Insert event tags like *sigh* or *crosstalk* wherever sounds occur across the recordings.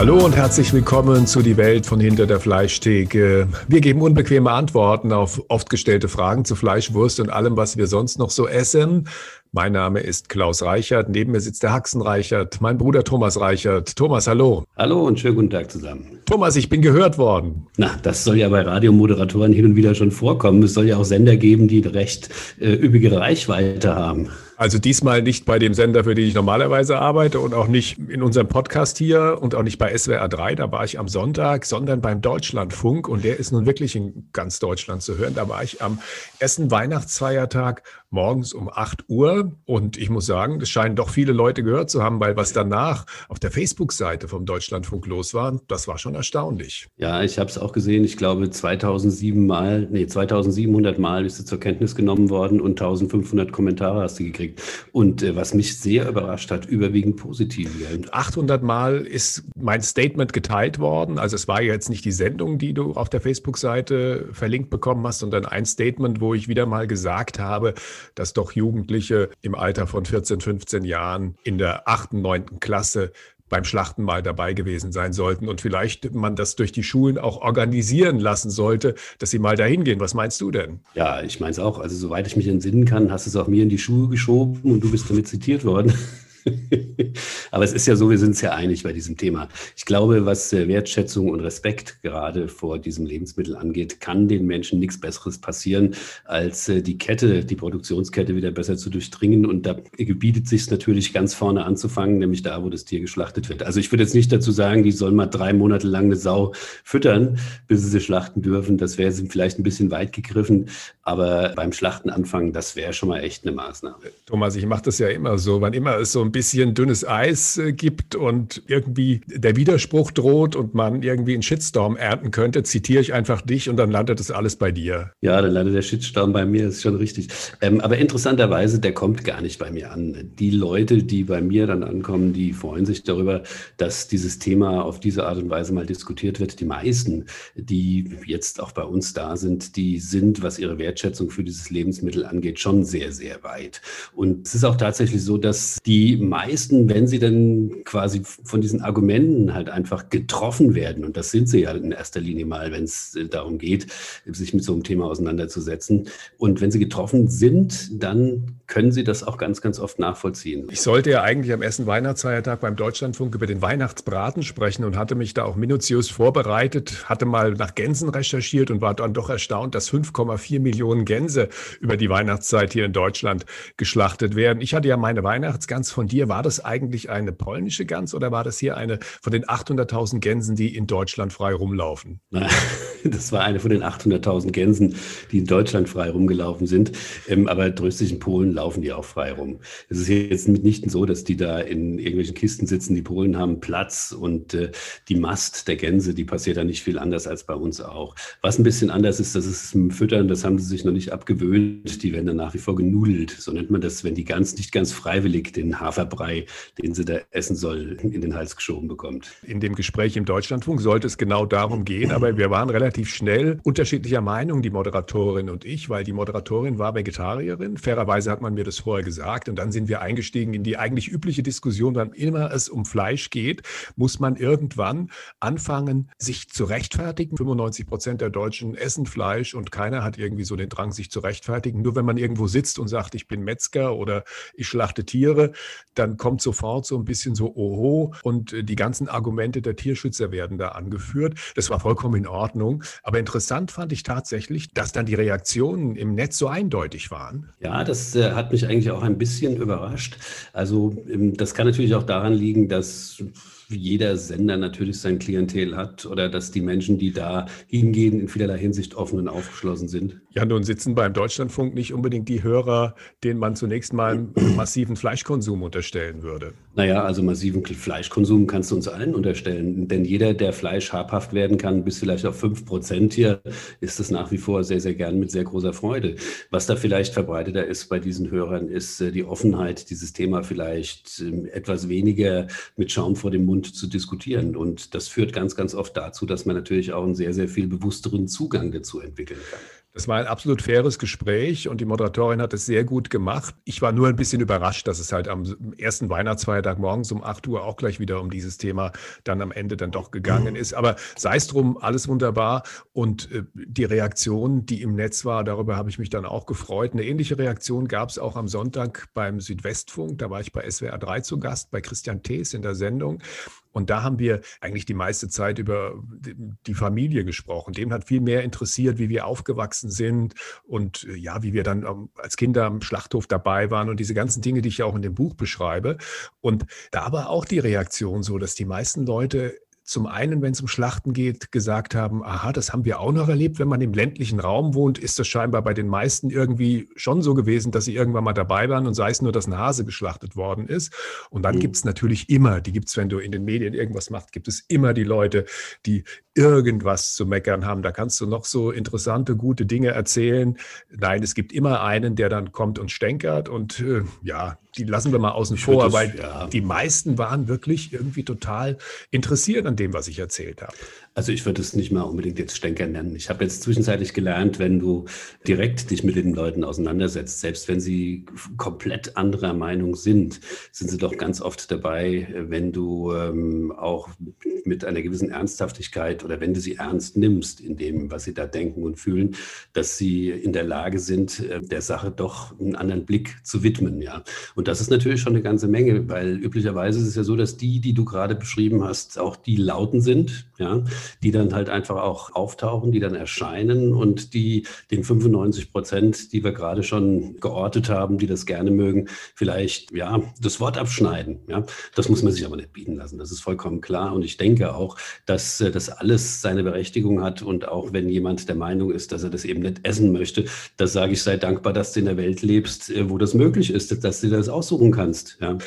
Hallo und herzlich willkommen zu Die Welt von hinter der Fleischtheke. Wir geben unbequeme Antworten auf oft gestellte Fragen zu Fleisch, Wurst und allem, was wir sonst noch so essen. Mein Name ist Klaus Reichert. Neben mir sitzt der Haxen Reichert, mein Bruder Thomas Reichert. Thomas, hallo. Hallo und schönen guten Tag zusammen. Thomas, ich bin gehört worden. Na, das soll ja bei Radiomoderatoren hin und wieder schon vorkommen. Es soll ja auch Sender geben, die recht äh, üppige Reichweite haben. Also diesmal nicht bei dem Sender, für den ich normalerweise arbeite und auch nicht in unserem Podcast hier und auch nicht bei SWR 3, da war ich am Sonntag, sondern beim Deutschlandfunk und der ist nun wirklich in ganz Deutschland zu hören. Da war ich am ersten Weihnachtsfeiertag morgens um 8 Uhr. Und ich muss sagen, es scheinen doch viele Leute gehört zu haben, weil was danach auf der Facebook-Seite vom Deutschlandfunk los war, das war schon erstaunlich. Ja, ich habe es auch gesehen. Ich glaube, 2007 Mal, nee, 2700 Mal bist du zur Kenntnis genommen worden und 1500 Kommentare hast du gekriegt. Und äh, was mich sehr überrascht hat, überwiegend positiv. 800 Mal ist mein Statement geteilt worden. Also es war jetzt nicht die Sendung, die du auf der Facebook-Seite verlinkt bekommen hast, sondern ein Statement, wo ich wieder mal gesagt habe, dass doch Jugendliche im Alter von 14, 15 Jahren in der 8., 9. Klasse beim Schlachten mal dabei gewesen sein sollten und vielleicht man das durch die Schulen auch organisieren lassen sollte, dass sie mal dahin gehen. Was meinst du denn? Ja, ich meine es auch. Also soweit ich mich entsinnen kann, hast du es auch mir in die Schuhe geschoben und du bist damit zitiert worden. *laughs* Aber es ist ja so, wir sind uns ja einig bei diesem Thema. Ich glaube, was äh, Wertschätzung und Respekt gerade vor diesem Lebensmittel angeht, kann den Menschen nichts Besseres passieren, als äh, die Kette, die Produktionskette wieder besser zu durchdringen. Und da gebietet sich natürlich ganz vorne anzufangen, nämlich da, wo das Tier geschlachtet wird. Also ich würde jetzt nicht dazu sagen, die sollen mal drei Monate lang eine Sau füttern, bis sie sie schlachten dürfen. Das wäre vielleicht ein bisschen weit gegriffen. Aber beim Schlachten anfangen, das wäre schon mal echt eine Maßnahme. Thomas, ich mache das ja immer so. Wann immer es so ein ein bisschen dünnes Eis äh, gibt und irgendwie der Widerspruch droht und man irgendwie einen Shitstorm ernten könnte, zitiere ich einfach dich und dann landet das alles bei dir. Ja, dann landet der Shitstorm bei mir, ist schon richtig. Ähm, aber interessanterweise, der kommt gar nicht bei mir an. Die Leute, die bei mir dann ankommen, die freuen sich darüber, dass dieses Thema auf diese Art und Weise mal diskutiert wird. Die meisten, die jetzt auch bei uns da sind, die sind, was ihre Wertschätzung für dieses Lebensmittel angeht, schon sehr, sehr weit. Und es ist auch tatsächlich so, dass die meisten, wenn sie dann quasi von diesen Argumenten halt einfach getroffen werden, und das sind sie ja in erster Linie mal, wenn es äh, darum geht, sich mit so einem Thema auseinanderzusetzen. Und wenn sie getroffen sind, dann können sie das auch ganz, ganz oft nachvollziehen. Ich sollte ja eigentlich am ersten Weihnachtsfeiertag beim Deutschlandfunk über den Weihnachtsbraten sprechen und hatte mich da auch minutiös vorbereitet, hatte mal nach Gänsen recherchiert und war dann doch erstaunt, dass 5,4 Millionen Gänse über die Weihnachtszeit hier in Deutschland geschlachtet werden. Ich hatte ja meine Weihnachtsgans von dir, war das eigentlich eine polnische Gans oder war das hier eine von den 800.000 Gänsen, die in Deutschland frei rumlaufen? *laughs* Das war eine von den 800.000 Gänsen, die in Deutschland frei rumgelaufen sind. Ähm, aber tröstlich in Polen laufen die auch frei rum. Es ist jetzt mitnichten so, dass die da in irgendwelchen Kisten sitzen. Die Polen haben Platz und äh, die Mast der Gänse, die passiert da nicht viel anders als bei uns auch. Was ein bisschen anders ist, das ist im Füttern, das haben sie sich noch nicht abgewöhnt. Die werden dann nach wie vor genudelt. So nennt man das, wenn die Gans nicht ganz freiwillig den Hafer Haferbrei, den sie da essen soll, in den Hals geschoben bekommt. In dem Gespräch im Deutschlandfunk sollte es genau darum gehen, aber wir waren relativ schnell unterschiedlicher Meinung, die Moderatorin und ich, weil die Moderatorin war Vegetarierin. Fairerweise hat man mir das vorher gesagt und dann sind wir eingestiegen in die eigentlich übliche Diskussion, wann immer es um Fleisch geht, muss man irgendwann anfangen, sich zu rechtfertigen. 95 Prozent der Deutschen essen Fleisch und keiner hat irgendwie so den Drang, sich zu rechtfertigen. Nur wenn man irgendwo sitzt und sagt, ich bin Metzger oder ich schlachte Tiere, dann kommt sofort so ein bisschen so Oho und äh, die ganzen Argumente der Tierschützer werden da angeführt. Das war vollkommen in Ordnung. Aber interessant fand ich tatsächlich, dass dann die Reaktionen im Netz so eindeutig waren. Ja, das äh, hat mich eigentlich auch ein bisschen überrascht. Also ähm, das kann natürlich auch daran liegen, dass jeder Sender natürlich sein Klientel hat oder dass die Menschen, die da hingehen, in vielerlei Hinsicht offen und aufgeschlossen sind. Ja, nun sitzen beim Deutschlandfunk nicht unbedingt die Hörer, denen man zunächst mal massiven Fleischkonsum unterstellen würde. Naja, also massiven Fleischkonsum kannst du uns allen unterstellen. Denn jeder, der Fleisch habhaft werden kann, bis vielleicht auf 5 Prozent hier, ist es nach wie vor sehr, sehr gern mit sehr großer Freude. Was da vielleicht verbreiteter ist bei diesen Hörern, ist äh, die Offenheit, dieses Thema vielleicht ähm, etwas weniger mit Schaum vor dem Mund und zu diskutieren. Und das führt ganz, ganz oft dazu, dass man natürlich auch einen sehr, sehr viel bewussteren Zugang dazu entwickeln kann. Das war ein absolut faires Gespräch und die Moderatorin hat es sehr gut gemacht. Ich war nur ein bisschen überrascht, dass es halt am ersten Weihnachtsfeiertag morgens um 8 Uhr auch gleich wieder um dieses Thema dann am Ende dann doch gegangen ist. Aber sei es drum, alles wunderbar. Und äh, die Reaktion, die im Netz war, darüber habe ich mich dann auch gefreut. Eine ähnliche Reaktion gab es auch am Sonntag beim Südwestfunk. Da war ich bei SWR 3 zu Gast, bei Christian Thees in der Sendung. Und da haben wir eigentlich die meiste Zeit über die Familie gesprochen. Dem hat viel mehr interessiert, wie wir aufgewachsen sind und äh, ja, wie wir dann ähm, als Kinder am Schlachthof dabei waren und diese ganzen Dinge, die ich ja auch in dem Buch beschreibe. Und da war auch die Reaktion so, dass die meisten Leute zum einen, wenn es um Schlachten geht, gesagt haben, aha, das haben wir auch noch erlebt. Wenn man im ländlichen Raum wohnt, ist das scheinbar bei den meisten irgendwie schon so gewesen, dass sie irgendwann mal dabei waren und sei es nur, dass ein Hase geschlachtet worden ist. Und dann mhm. gibt es natürlich immer, die gibt es, wenn du in den Medien irgendwas machst, gibt es immer die Leute, die irgendwas zu meckern haben. Da kannst du noch so interessante, gute Dinge erzählen. Nein, es gibt immer einen, der dann kommt und stänkert und äh, ja, die lassen wir mal außen ich vor, das, weil ja. die meisten waren wirklich irgendwie total interessiert an dem, was ich erzählt habe. Also ich würde es nicht mal unbedingt jetzt Stänker nennen. Ich habe jetzt zwischenzeitlich gelernt, wenn du direkt dich mit den Leuten auseinandersetzt, selbst wenn sie komplett anderer Meinung sind, sind sie doch ganz oft dabei, wenn du ähm, auch mit einer gewissen Ernsthaftigkeit oder wenn du sie ernst nimmst in dem, was sie da denken und fühlen, dass sie in der Lage sind, äh, der Sache doch einen anderen Blick zu widmen. Ja. Und das ist natürlich schon eine ganze Menge, weil üblicherweise ist es ja so, dass die, die du gerade beschrieben hast, auch die Lauten sind, ja, die dann halt einfach auch auftauchen, die dann erscheinen und die den 95 Prozent, die wir gerade schon geortet haben, die das gerne mögen, vielleicht ja das Wort abschneiden. Ja, das muss man sich aber nicht bieten lassen. Das ist vollkommen klar. Und ich denke auch, dass äh, das alles seine Berechtigung hat. Und auch wenn jemand der Meinung ist, dass er das eben nicht essen möchte, da sage ich, sei dankbar, dass du in der Welt lebst, äh, wo das möglich ist, dass du das aussuchen kannst. Ja.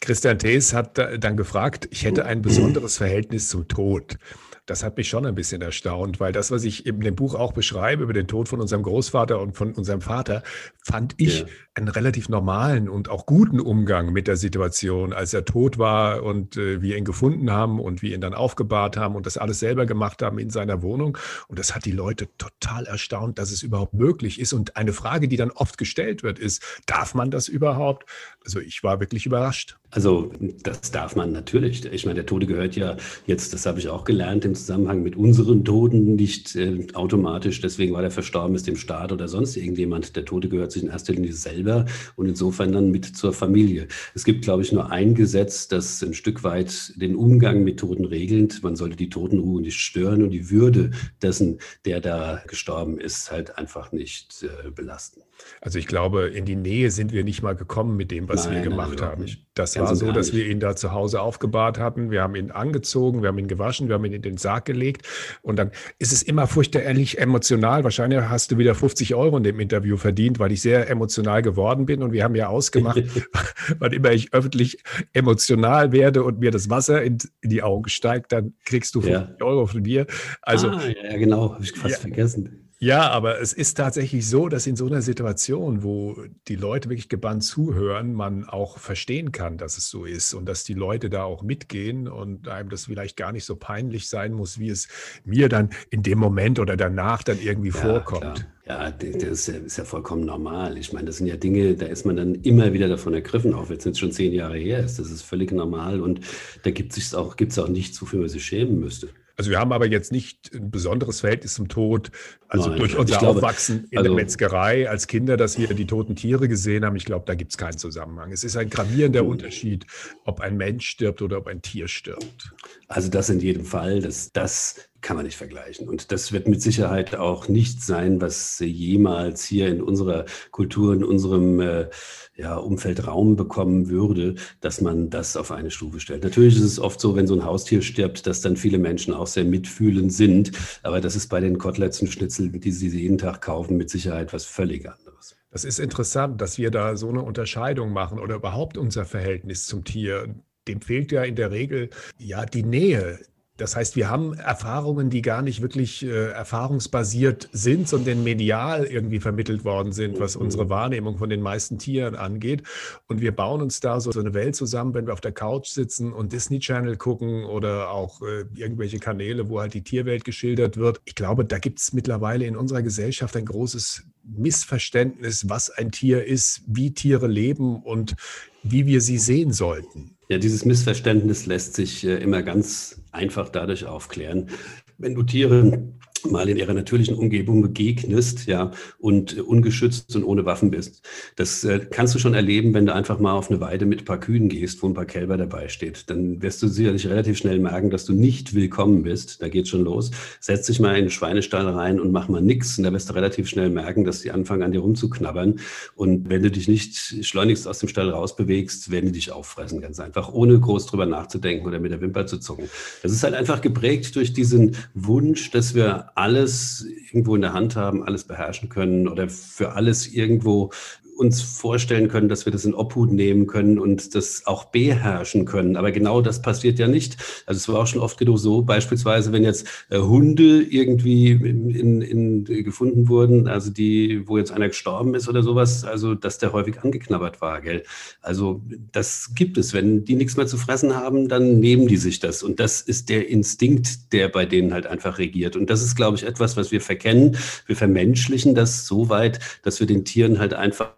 Christian Thees hat dann gefragt, ich hätte ein besonderes Verhältnis zum Tod. Das hat mich schon ein bisschen erstaunt, weil das, was ich in dem Buch auch beschreibe über den Tod von unserem Großvater und von unserem Vater, fand ich ja. einen relativ normalen und auch guten Umgang mit der Situation, als er tot war und äh, wir ihn gefunden haben und wir ihn dann aufgebahrt haben und das alles selber gemacht haben in seiner Wohnung. Und das hat die Leute total erstaunt, dass es überhaupt möglich ist. Und eine Frage, die dann oft gestellt wird, ist, darf man das überhaupt? Also ich war wirklich überrascht. Also das darf man natürlich. Ich meine, der Tode gehört ja jetzt, das habe ich auch gelernt, im Zusammenhang mit unseren Toten nicht äh, automatisch, deswegen weil er verstorben ist, dem Staat oder sonst irgendjemand. Der Tode gehört sich in erster Linie selber und insofern dann mit zur Familie. Es gibt, glaube ich, nur ein Gesetz, das ein Stück weit den Umgang mit Toten regelt. Man sollte die Totenruhe nicht stören und die Würde dessen, der da gestorben ist, halt einfach nicht äh, belasten. Also ich glaube, in die Nähe sind wir nicht mal gekommen mit dem, was nein, wir gemacht nein, haben. Nicht. Das Ganz war so, dass wir ihn da zu Hause aufgebahrt hatten. Wir haben ihn angezogen, wir haben ihn gewaschen, wir haben ihn in den Sarg gelegt. Und dann ist es immer furchterlich emotional. Wahrscheinlich hast du wieder 50 Euro in dem Interview verdient, weil ich sehr emotional geworden bin. Und wir haben ja ausgemacht, *laughs* wann immer ich öffentlich emotional werde und mir das Wasser in, in die Augen steigt, dann kriegst du 50 ja. Euro von mir. Also, ah, ja, genau, habe ich fast ja, vergessen. Ja, aber es ist tatsächlich so, dass in so einer Situation, wo die Leute wirklich gebannt zuhören, man auch verstehen kann, dass es so ist und dass die Leute da auch mitgehen und einem das vielleicht gar nicht so peinlich sein muss, wie es mir dann in dem Moment oder danach dann irgendwie ja, vorkommt. Klar. Ja, das ist ja, vollkommen normal. Ich meine, das sind ja Dinge, da ist man dann immer wieder davon ergriffen, auch wenn es jetzt schon zehn Jahre her ist. Das ist völlig normal und da gibt es auch, gibt's auch nichts, wofür man sich schämen müsste. Also wir haben aber jetzt nicht ein besonderes Verhältnis zum Tod, also Nein, durch unser glaube, Aufwachsen in also, der Metzgerei als Kinder, dass wir die toten Tiere gesehen haben. Ich glaube, da gibt es keinen Zusammenhang. Es ist ein gravierender hm. Unterschied, ob ein Mensch stirbt oder ob ein Tier stirbt. Also das in jedem Fall, das, das kann man nicht vergleichen. Und das wird mit Sicherheit auch nicht sein, was jemals hier in unserer Kultur, in unserem äh, ja, Umfeld Raum bekommen würde, dass man das auf eine Stufe stellt. Natürlich ist es oft so, wenn so ein Haustier stirbt, dass dann viele Menschen auch sehr mitfühlend sind. Aber das ist bei den Koteletts und Schnitzeln, die sie jeden Tag kaufen, mit Sicherheit was völlig anderes. Das ist interessant, dass wir da so eine Unterscheidung machen oder überhaupt unser Verhältnis zum Tier. Dem fehlt ja in der Regel ja die Nähe, Das heißt, wir haben Erfahrungen, die gar nicht wirklich äh, erfahrungsbasiert sind, sondern medial irgendwie vermittelt worden sind, was unsere Wahrnehmung von den meisten Tieren angeht. Und wir bauen uns da so, so eine Welt zusammen, wenn wir auf der Couch sitzen und Disney Channel gucken oder auch äh, irgendwelche Kanäle, wo halt die Tierwelt geschildert wird. Ich glaube, da gibt es mittlerweile in unserer Gesellschaft ein großes Missverständnis, was ein Tier ist, wie Tiere leben und wie wir sie sehen sollten. Ja, dieses Missverständnis lässt sich äh, immer ganz einfach dadurch aufklären. Wenn du Tiere mal in ihrer natürlichen Umgebung begegnest, ja, und ungeschützt und ohne Waffen bist. Das äh, kannst du schon erleben, wenn du einfach mal auf eine Weide mit ein paar Kühen gehst, wo ein paar Kälber dabei steht. Dann wirst du sicherlich relativ schnell merken, dass du nicht willkommen bist. Da geht's schon los. Setz dich mal in den Schweinestall rein und mach mal nix. Und da wirst du relativ schnell merken, dass die anfangen an dir rumzuknabbern. Und wenn du dich nicht schleunigst aus dem Stall rausbewegst, werden die dich auffressen, ganz einfach, ohne groß drüber nachzudenken oder mit der Wimper zu zucken. Das ist halt einfach geprägt durch diesen Wunsch, dass wir alles irgendwo in der Hand haben, alles beherrschen können oder für alles irgendwo uns vorstellen können, dass wir das in Obhut nehmen können und das auch beherrschen können. Aber genau das passiert ja nicht. Also es war auch schon oft genug so, beispielsweise, wenn jetzt äh, Hunde irgendwie in, in, gefunden wurden, also die, wo jetzt einer gestorben ist oder sowas, also dass der häufig angeknabbert war, gell? Also das gibt es. Wenn die nichts mehr zu fressen haben, dann nehmen die sich das. Und das ist der Instinkt, der bei denen halt einfach regiert. Und das ist, glaube ich, etwas, was wir verkennen. Wir vermenschlichen das so weit, dass wir den Tieren halt einfach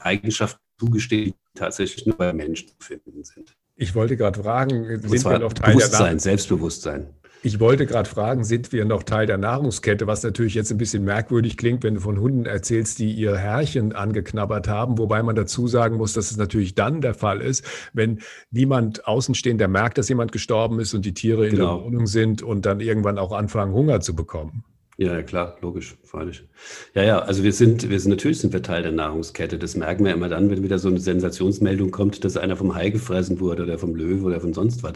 Eigenschaften zugestehen, die tatsächlich nur bei Menschen zu finden sind. Ich wollte gerade fragen, sind wir noch Teil Bewusstsein, der Selbstbewusstsein. Ich wollte gerade fragen, sind wir noch Teil der Nahrungskette, was natürlich jetzt ein bisschen merkwürdig klingt, wenn du von Hunden erzählst, die ihr Herrchen angeknabbert haben, wobei man dazu sagen muss, dass es natürlich dann der Fall ist, wenn niemand außenstehender merkt, dass jemand gestorben ist und die Tiere in genau. der Wohnung sind und dann irgendwann auch anfangen, Hunger zu bekommen. Ja, klar, logisch, freilich. Ja, ja, also wir sind, wir sind natürlich sind wir Teil der Nahrungskette. Das merken wir immer dann, wenn wieder so eine Sensationsmeldung kommt, dass einer vom Hai gefressen wurde oder vom Löwe oder von sonst was.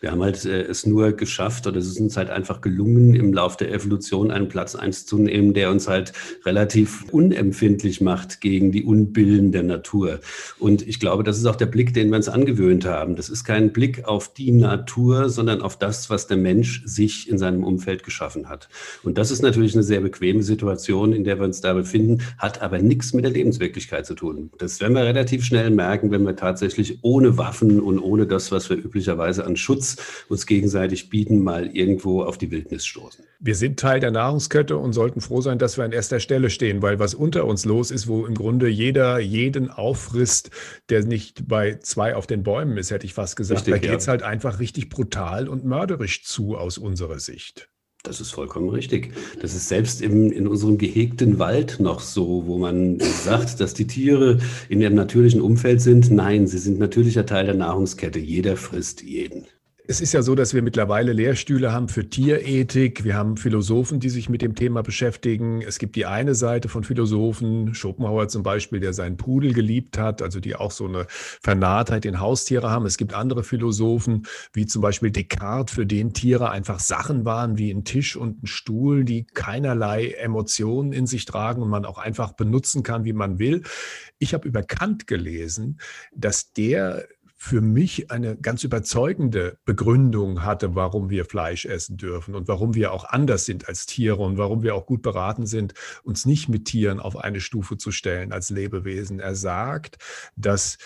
Wir haben halt äh, es nur geschafft oder es ist uns halt einfach gelungen, im Lauf der Evolution einen Platz einzunehmen, der uns halt relativ unempfindlich macht gegen die Unbillen der Natur. Und ich glaube, das ist auch der Blick, den wir uns angewöhnt haben. Das ist kein Blick auf die Natur, sondern auf das, was der Mensch sich in seinem Umfeld geschaffen hat. Und das ist ist natürlich eine sehr bequeme Situation, in der wir uns da befinden, hat aber nichts mit der Lebenswirklichkeit zu tun. Das werden wir relativ schnell merken, wenn wir tatsächlich ohne Waffen und ohne das, was wir üblicherweise an Schutz uns gegenseitig bieten, mal irgendwo auf die Wildnis stoßen. Wir sind Teil der Nahrungskette und sollten froh sein, dass wir an erster Stelle stehen, weil was unter uns los ist, wo im Grunde jeder jeden auffrisst, der nicht bei zwei auf den Bäumen ist, hätte ich fast gesagt. Richtig, da geht es ja. halt einfach richtig brutal und mörderisch zu aus unserer Sicht. Das ist vollkommen richtig. Das ist selbst im, in unserem gehegten Wald noch so, wo man sagt, dass die Tiere in ihrem natürlichen Umfeld sind. Nein, sie sind natürlicher Teil der Nahrungskette. Jeder frisst jeden. Es ist ja so, dass wir mittlerweile Lehrstühle haben für Tierethik. Wir haben Philosophen, die sich mit dem Thema beschäftigen. Es gibt die eine Seite von Philosophen, Schopenhauer zum Beispiel, der seinen Pudel geliebt hat, also die auch so eine Vernarrtheit in Haustiere haben. Es gibt andere Philosophen, wie zum Beispiel Descartes, für den Tiere einfach Sachen waren wie ein Tisch und ein Stuhl, die keinerlei Emotionen in sich tragen und man auch einfach benutzen kann, wie man will. Ich habe über Kant gelesen, dass der für mich eine ganz überzeugende Begründung hatte, warum wir Fleisch essen dürfen und warum wir auch anders sind als Tiere und warum wir auch gut beraten sind, uns nicht mit Tieren auf eine Stufe zu stellen als Lebewesen. Er sagt, dass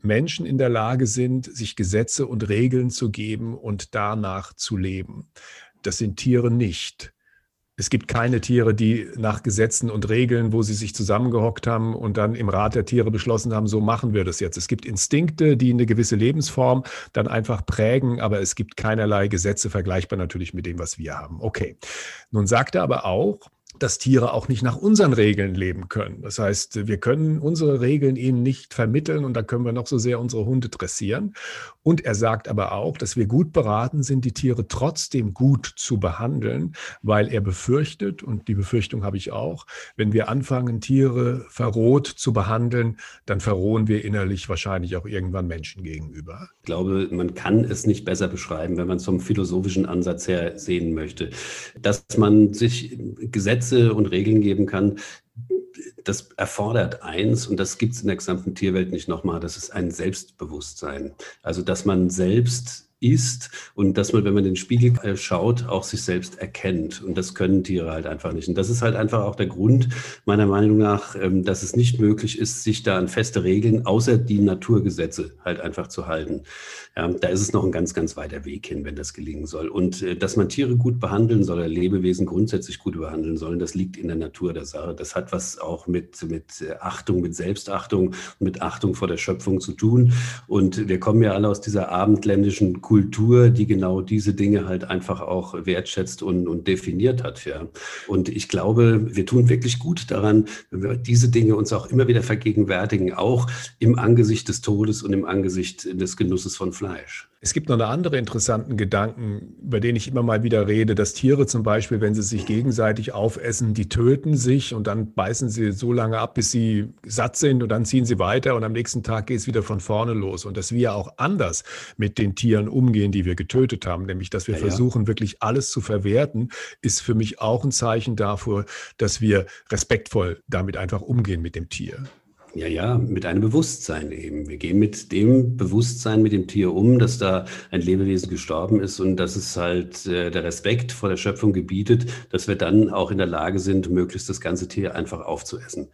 Menschen in der Lage sind, sich Gesetze und Regeln zu geben und danach zu leben. Das sind Tiere nicht es gibt keine Tiere, die nach Gesetzen und Regeln, wo sie sich zusammengehockt haben und dann im Rat der Tiere beschlossen haben, so machen wir das jetzt. Es gibt Instinkte, die eine gewisse Lebensform dann einfach prägen, aber es gibt keinerlei Gesetze vergleichbar natürlich mit dem, was wir haben. Okay. Nun sagt er aber auch, dass Tiere auch nicht nach unseren Regeln leben können. Das heißt, wir können unsere Regeln ihnen nicht vermitteln und da können wir noch so sehr unsere Hunde dressieren. Und er sagt aber auch, dass wir gut beraten sind, die Tiere trotzdem gut zu behandeln, weil er befürchtet, und die Befürchtung habe ich auch, wenn wir anfangen, Tiere verroht zu behandeln, dann verrohen wir innerlich wahrscheinlich auch irgendwann Menschen gegenüber. Ich glaube, man kann es nicht besser beschreiben, wenn man es vom philosophischen Ansatz her sehen möchte. Dass man sich Gesetze Gesetze und Regeln geben kann, das erfordert eins, und das gibt es in der gesamten Tierwelt nicht nochmal, das ist ein Selbstbewusstsein. Also, dass man selbst ist und dass man, wenn man den Spiegel äh, schaut, auch sich selbst erkennt. Und das können Tiere halt einfach nicht. Und das ist halt einfach auch der Grund, meiner Meinung nach, ähm, dass es nicht möglich ist, sich da an feste Regeln, außer die Naturgesetze, halt einfach zu halten. Ja, da ist es noch ein ganz, ganz weiter Weg hin, wenn das gelingen soll. Und äh, dass man Tiere gut behandeln soll, oder Lebewesen grundsätzlich gut behandeln soll, das liegt in der Natur der Sache. Das hat was auch mit, mit äh, Achtung, mit Selbstachtung, mit Achtung vor der Schöpfung zu tun. Und wir kommen ja alle aus dieser abendländischen Kultur, die genau diese Dinge halt einfach auch wertschätzt und, und definiert hat. Ja. Und ich glaube, wir tun wirklich gut daran, wenn wir diese Dinge uns auch immer wieder vergegenwärtigen, auch im Angesicht des Todes und im Angesicht des Genusses von Fleisch. Es gibt noch einen anderen interessanten Gedanken, über den ich immer mal wieder rede, dass Tiere zum Beispiel, wenn sie sich gegenseitig aufessen, die töten sich und dann beißen sie so lange ab, bis sie satt sind und dann ziehen sie weiter und am nächsten Tag geht es wieder von vorne los. Und dass wir auch anders mit den Tieren umgehen, die wir getötet haben, nämlich dass wir ja, versuchen, ja. wirklich alles zu verwerten, ist für mich auch ein Zeichen dafür, dass wir respektvoll damit einfach umgehen mit dem Tier. Ja, ja, mit einem Bewusstsein eben. Wir gehen mit dem Bewusstsein mit dem Tier um, dass da ein Lebewesen gestorben ist und dass es halt äh, der Respekt vor der Schöpfung gebietet, dass wir dann auch in der Lage sind, möglichst das ganze Tier einfach aufzuessen.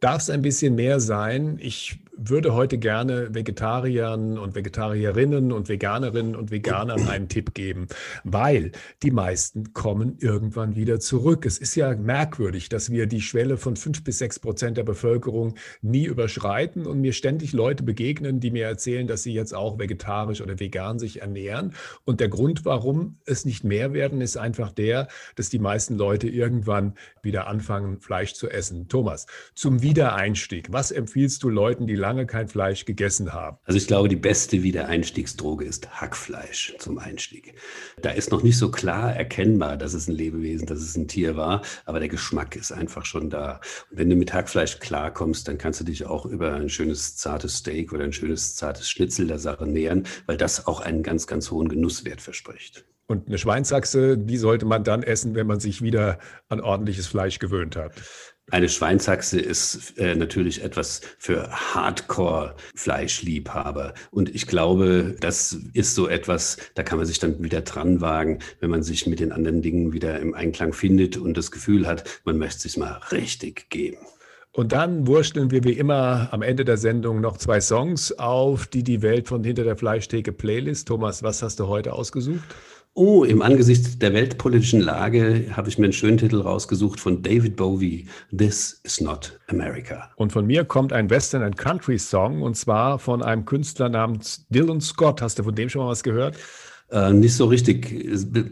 Darf es ein bisschen mehr sein? Ich würde heute gerne Vegetariern und Vegetarierinnen und Veganerinnen und Veganern einen Tipp geben, weil die meisten kommen irgendwann wieder zurück. Es ist ja merkwürdig, dass wir die Schwelle von fünf bis sechs Prozent der Bevölkerung nie überschreiten und mir ständig Leute begegnen, die mir erzählen, dass sie jetzt auch vegetarisch oder vegan sich ernähren. Und der Grund, warum es nicht mehr werden, ist einfach der, dass die meisten Leute irgendwann wieder anfangen, Fleisch zu essen. Thomas, zum Wiedereinstieg, was empfiehlst du Leuten, die lange kein Fleisch gegessen haben. Also ich glaube, die beste Wiedereinstiegsdroge ist Hackfleisch zum Einstieg. Da ist noch nicht so klar erkennbar, dass es ein Lebewesen, dass es ein Tier war, aber der Geschmack ist einfach schon da. Und wenn du mit Hackfleisch klarkommst, dann kannst du dich auch über ein schönes zartes Steak oder ein schönes zartes Schnitzel der Sache nähern, weil das auch einen ganz, ganz hohen Genusswert verspricht. Und eine Schweinsachse, die sollte man dann essen, wenn man sich wieder an ordentliches Fleisch gewöhnt hat. Eine Schweinshaxe ist äh, natürlich etwas für Hardcore-Fleischliebhaber. Und ich glaube, das ist so etwas, da kann man sich dann wieder dran wagen, wenn man sich mit den anderen Dingen wieder im Einklang findet und das Gefühl hat, man möchte sich mal richtig geben. Und dann wursteln wir wie immer am Ende der Sendung noch zwei Songs auf, die die Welt von hinter der Fleischtheke Playlist. Thomas, was hast du heute ausgesucht? Oh, im Angesicht der weltpolitischen Lage habe ich mir einen schönen Titel rausgesucht von David Bowie, This is not America. Und von mir kommt ein Western and Country Song und zwar von einem Künstler namens Dylan Scott. Hast du von dem schon mal was gehört? Äh, nicht so richtig.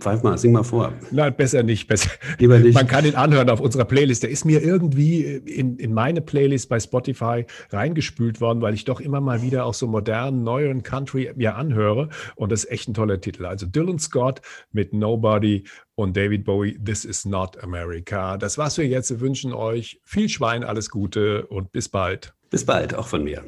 Pfeif mal, sing mal vor. Nein, besser nicht. Besser. Lieber nicht. Man kann ihn anhören auf unserer Playlist. Der ist mir irgendwie in, in meine Playlist bei Spotify reingespült worden, weil ich doch immer mal wieder auch so modernen, neuen Country mir anhöre. Und das ist echt ein toller Titel. Also Dylan Scott mit Nobody und David Bowie, This is not America. Das war's für jetzt. Wir wünschen euch viel Schwein, alles Gute und bis bald. Bis bald, auch von mir.